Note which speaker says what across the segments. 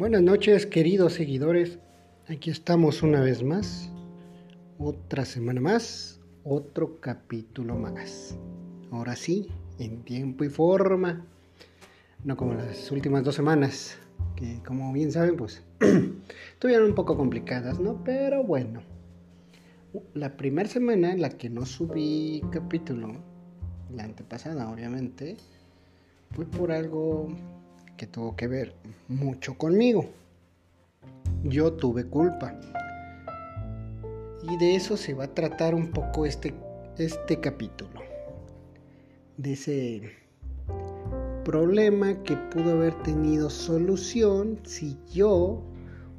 Speaker 1: Buenas noches, queridos seguidores. Aquí estamos una vez más. Otra semana más, otro capítulo más. Ahora sí, en tiempo y forma. No como las últimas dos semanas, que como bien saben, pues estuvieron un poco complicadas, ¿no? Pero bueno. La primera semana en la que no subí capítulo, la antepasada obviamente, fue por algo que tuvo que ver mucho conmigo. Yo tuve culpa. Y de eso se va a tratar un poco este, este capítulo. De ese problema que pudo haber tenido solución si yo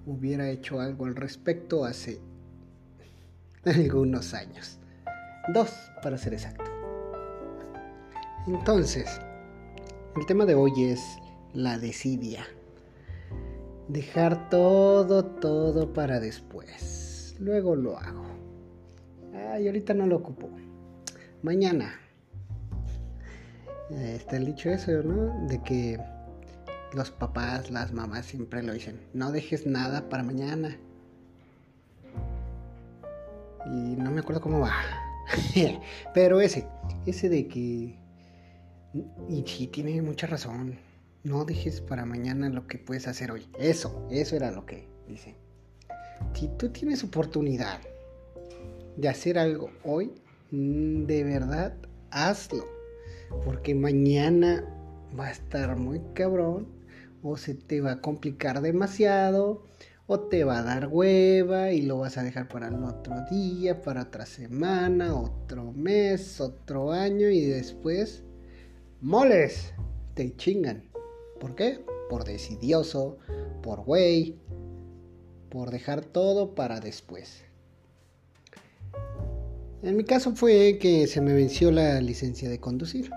Speaker 1: hubiera hecho algo al respecto hace algunos años. Dos, para ser exacto. Entonces, el tema de hoy es la desidia. Dejar todo, todo para después. Luego lo hago. Ay, ahorita no lo ocupo. Mañana. Está el dicho eso, ¿no? De que los papás, las mamás siempre lo dicen. No dejes nada para mañana. Y no me acuerdo cómo va. Pero ese, ese de que... Y sí, tiene mucha razón no dejes para mañana lo que puedes hacer hoy. Eso, eso era lo que dice. Si tú tienes oportunidad de hacer algo hoy, mm, de verdad, hazlo. Porque mañana va a estar muy cabrón o se te va a complicar demasiado o te va a dar hueva y lo vas a dejar para el otro día, para otra semana, otro mes, otro año y después moles, te chingan. ¿Por qué? Por decidioso, por güey, por dejar todo para después. En mi caso fue que se me venció la licencia de conducir.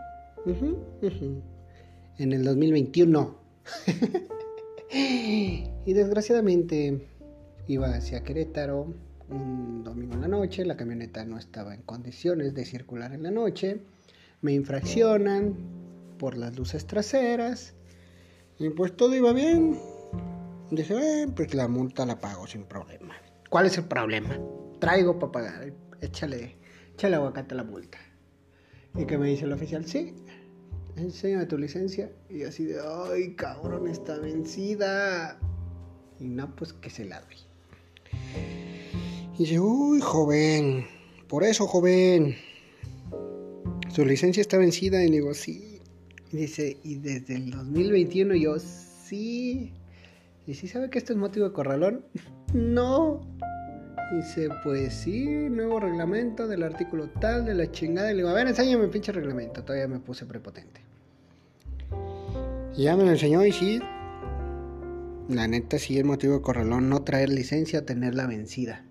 Speaker 1: En el 2021. y desgraciadamente iba hacia Querétaro un domingo en la noche, la camioneta no estaba en condiciones de circular en la noche, me infraccionan por las luces traseras y pues todo iba bien. Dije, eh, pues la multa la pago sin problema. ¿Cuál es el problema? Traigo para pagar. Échale, échale aguacate a la multa. ¿Y qué me dice el oficial? Sí, enséñame tu licencia. Y así de, ay, cabrón, está vencida. Y no, pues que se la doy. Y dice, uy, joven, por eso, joven. Su licencia está vencida. Y digo, sí, Dice, y desde el 2021 yo sí. ¿Y si sabe que esto es motivo de corralón? no. Dice, pues sí, nuevo reglamento del artículo tal de la chingada. Y le digo, a ver, enséñame el pinche reglamento. Todavía me puse prepotente. Ya me lo enseñó y sí. La neta sí es motivo de corralón no traer licencia, tenerla vencida.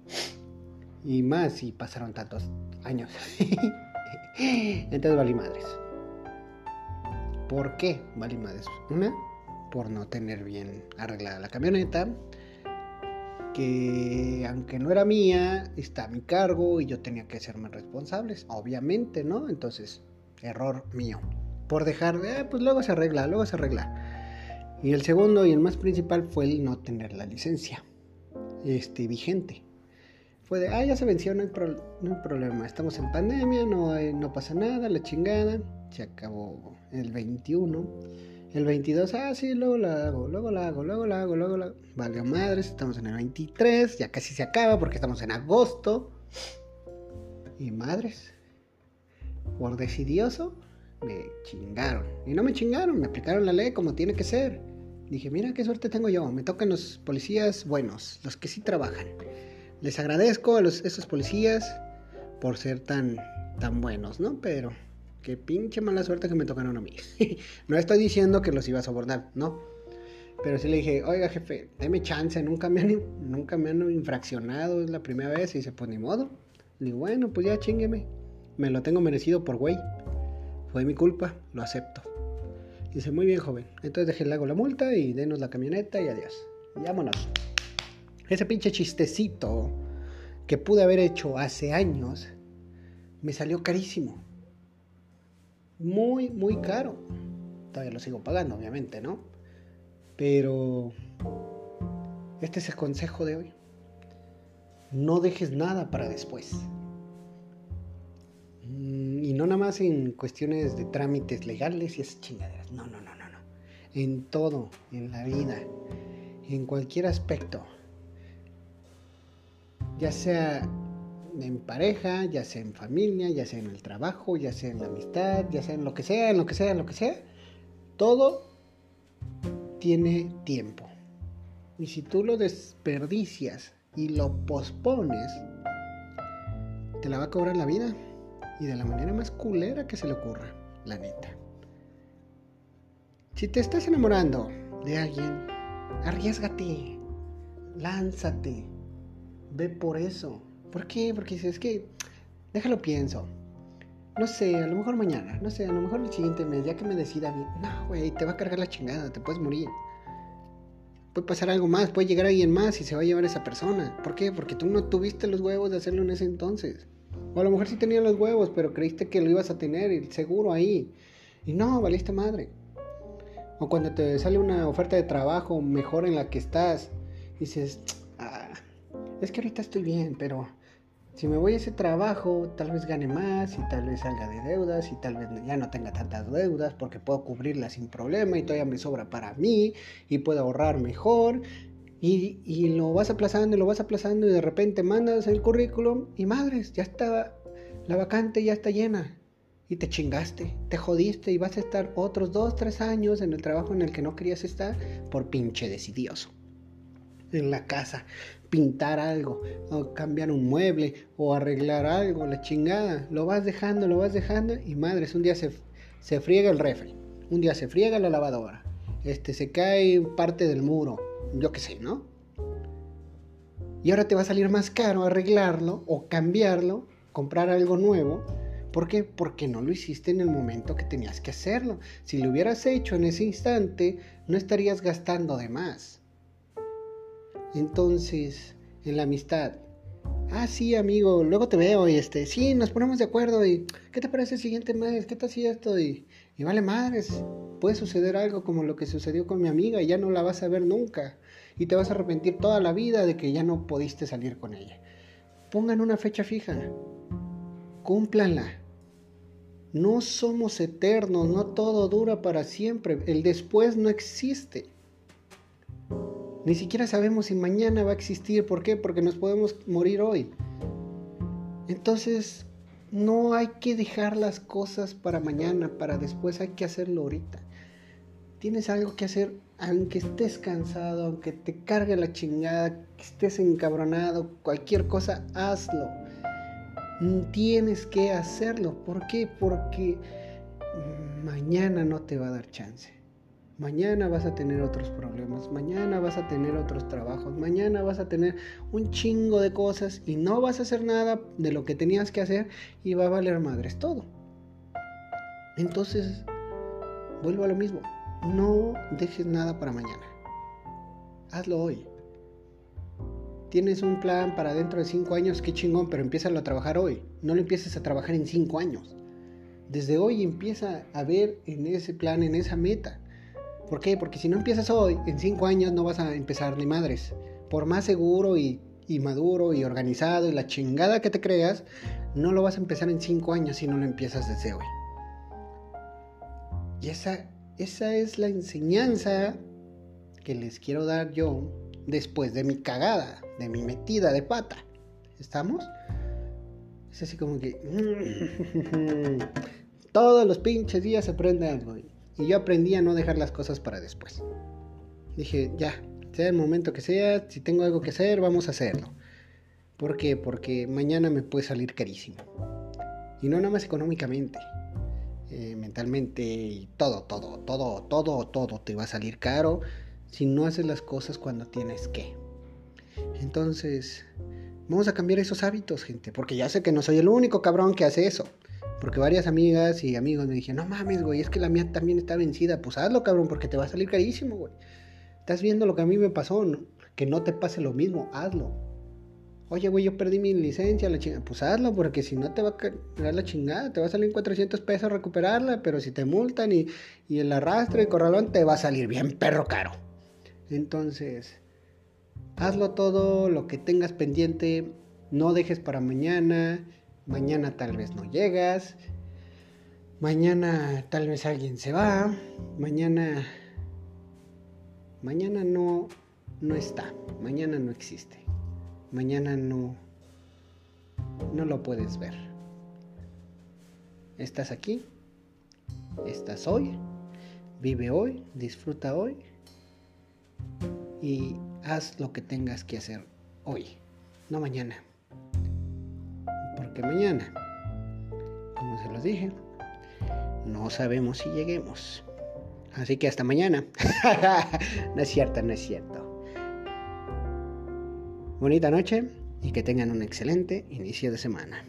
Speaker 1: Y más si pasaron tantos años. Entonces valí madres. ¿Por qué? Vale madres. Una, por no tener bien arreglada la camioneta. Que aunque no era mía, está a mi cargo y yo tenía que serme responsables. Obviamente, ¿no? Entonces, error mío. Por dejar de, eh, pues luego se arregla, luego se arregla. Y el segundo y el más principal fue el no tener la licencia este, vigente. Fue de, ah, ya se venció, no hay, no hay problema. Estamos en pandemia, no, no pasa nada, la chingada. Se acabó el 21. El 22, ah, sí, luego la hago, luego la hago, luego la hago, luego la hago. Valga madres, estamos en el 23, ya casi se acaba porque estamos en agosto. Y madres, por decidioso, me chingaron. Y no me chingaron, me aplicaron la ley como tiene que ser. Dije, mira qué suerte tengo yo, me tocan los policías buenos, los que sí trabajan. Les agradezco a los, esos policías por ser tan, tan buenos, ¿no? Pero Qué pinche mala suerte que me tocaron a mí. no estoy diciendo que los iba a sobornar, no. Pero sí le dije, oiga jefe, deme chance, nunca me han, nunca me han infraccionado, es la primera vez. Y dice, pues ni modo. Le digo, bueno, pues ya chingueme. Me lo tengo merecido por güey. Fue mi culpa, lo acepto. dice, muy bien, joven. Entonces dejé le hago la multa y denos la camioneta y adiós. Vámonos. Ese pinche chistecito que pude haber hecho hace años me salió carísimo muy, muy caro. Todavía lo sigo pagando, obviamente, ¿no? Pero Este es el consejo de hoy. No dejes nada para después. Mm, y no nada más en cuestiones de trámites legales y esas chingaderas. No, no, no, no, no. En todo, en la vida, en cualquier aspecto. Ya sea en pareja, ya sea en familia, ya sea en el trabajo, ya sea en la amistad, ya sea en lo que sea, en lo que sea, en lo que sea. Todo tiene tiempo. Y si tú lo desperdicias y lo pospones, te la va a cobrar la vida. Y de la manera más culera que se le ocurra, la neta. Si te estás enamorando de alguien, arriesgate, lánzate, ve por eso. ¿Por qué? Porque es que, déjalo pienso. No sé, a lo mejor mañana, no sé, a lo mejor el siguiente mes, ya que me decida bien. No, güey, te va a cargar la chingada, te puedes morir. Puede pasar algo más, puede llegar alguien más y se va a llevar esa persona. ¿Por qué? Porque tú no tuviste los huevos de hacerlo en ese entonces. O a lo mejor sí tenía los huevos, pero creíste que lo ibas a tener y seguro ahí. Y no, valiste madre. O cuando te sale una oferta de trabajo mejor en la que estás, dices, es que ahorita estoy bien, pero si me voy a ese trabajo, tal vez gane más y tal vez salga de deudas y tal vez ya no tenga tantas deudas porque puedo cubrirlas sin problema y todavía me sobra para mí y puedo ahorrar mejor. Y, y lo vas aplazando y lo vas aplazando y de repente mandas el currículum y madres, ya está, la vacante ya está llena. Y te chingaste, te jodiste y vas a estar otros dos, tres años en el trabajo en el que no querías estar por pinche decidioso. En la casa, pintar algo, o cambiar un mueble, o arreglar algo, la chingada. Lo vas dejando, lo vas dejando, y madres, un día se, se friega el refri, un día se friega la lavadora, este, se cae parte del muro, yo qué sé, ¿no? Y ahora te va a salir más caro arreglarlo o cambiarlo, comprar algo nuevo. ¿Por qué? Porque no lo hiciste en el momento que tenías que hacerlo. Si lo hubieras hecho en ese instante, no estarías gastando de más. Entonces, en la amistad. Ah, sí, amigo, luego te veo y este, sí, nos ponemos de acuerdo y ¿qué te parece el siguiente mes? ¿Qué te hacía esto? Y, y vale madres, puede suceder algo como lo que sucedió con mi amiga y ya no la vas a ver nunca y te vas a arrepentir toda la vida de que ya no pudiste salir con ella. Pongan una fecha fija, cúmplanla. No somos eternos, no todo dura para siempre, el después no existe. Ni siquiera sabemos si mañana va a existir. ¿Por qué? Porque nos podemos morir hoy. Entonces, no hay que dejar las cosas para mañana, para después, hay que hacerlo ahorita. Tienes algo que hacer, aunque estés cansado, aunque te cargue la chingada, que estés encabronado, cualquier cosa, hazlo. Tienes que hacerlo. ¿Por qué? Porque mañana no te va a dar chance. Mañana vas a tener otros problemas, mañana vas a tener otros trabajos, mañana vas a tener un chingo de cosas y no vas a hacer nada de lo que tenías que hacer y va a valer madres todo. Entonces, vuelvo a lo mismo, no dejes nada para mañana. Hazlo hoy. Tienes un plan para dentro de cinco años, qué chingón, pero empieza a trabajar hoy. No lo empieces a trabajar en cinco años. Desde hoy empieza a ver en ese plan, en esa meta. ¿Por qué? Porque si no empiezas hoy, en cinco años no vas a empezar ni madres. Por más seguro y, maduro y organizado y la chingada que te creas, no lo vas a empezar en cinco años si no lo empiezas desde hoy. Y esa, esa es la enseñanza que les quiero dar yo después de mi cagada, de mi metida de pata. ¿Estamos? Es así como que... Todos los pinches días aprende algo. Y yo aprendí a no dejar las cosas para después. Dije, ya, sea el momento que sea, si tengo algo que hacer, vamos a hacerlo. ¿Por qué? Porque mañana me puede salir carísimo. Y no nada más económicamente, eh, mentalmente y todo, todo, todo, todo, todo te va a salir caro si no haces las cosas cuando tienes que. Entonces, vamos a cambiar esos hábitos, gente, porque ya sé que no soy el único cabrón que hace eso. Porque varias amigas y amigos me dijeron, no mames, güey, es que la mía también está vencida. Pues hazlo, cabrón, porque te va a salir carísimo, güey. Estás viendo lo que a mí me pasó, que no te pase lo mismo, hazlo. Oye, güey, yo perdí mi licencia, la chingada. Pues hazlo, porque si no te va a caer la chingada, te va a salir 400 pesos recuperarla, pero si te multan y, el arrastre y corralón, te va a salir bien perro caro. Entonces, Hazlo todo, lo que tengas pendiente, no dejes para mañana, mañana tal vez no llegas, mañana tal vez alguien se va, mañana mañana no no está, mañana no existe. Mañana no no lo puedes ver. Estás aquí, estás hoy, vive hoy, disfruta hoy y haz lo que tengas que hacer hoy, no mañana. Porque mañana, como se los dije, no sabemos si lleguemos. Así que hasta mañana. no es cierto, no es cierto. Bonita noche y que tengan un excelente inicio de semana.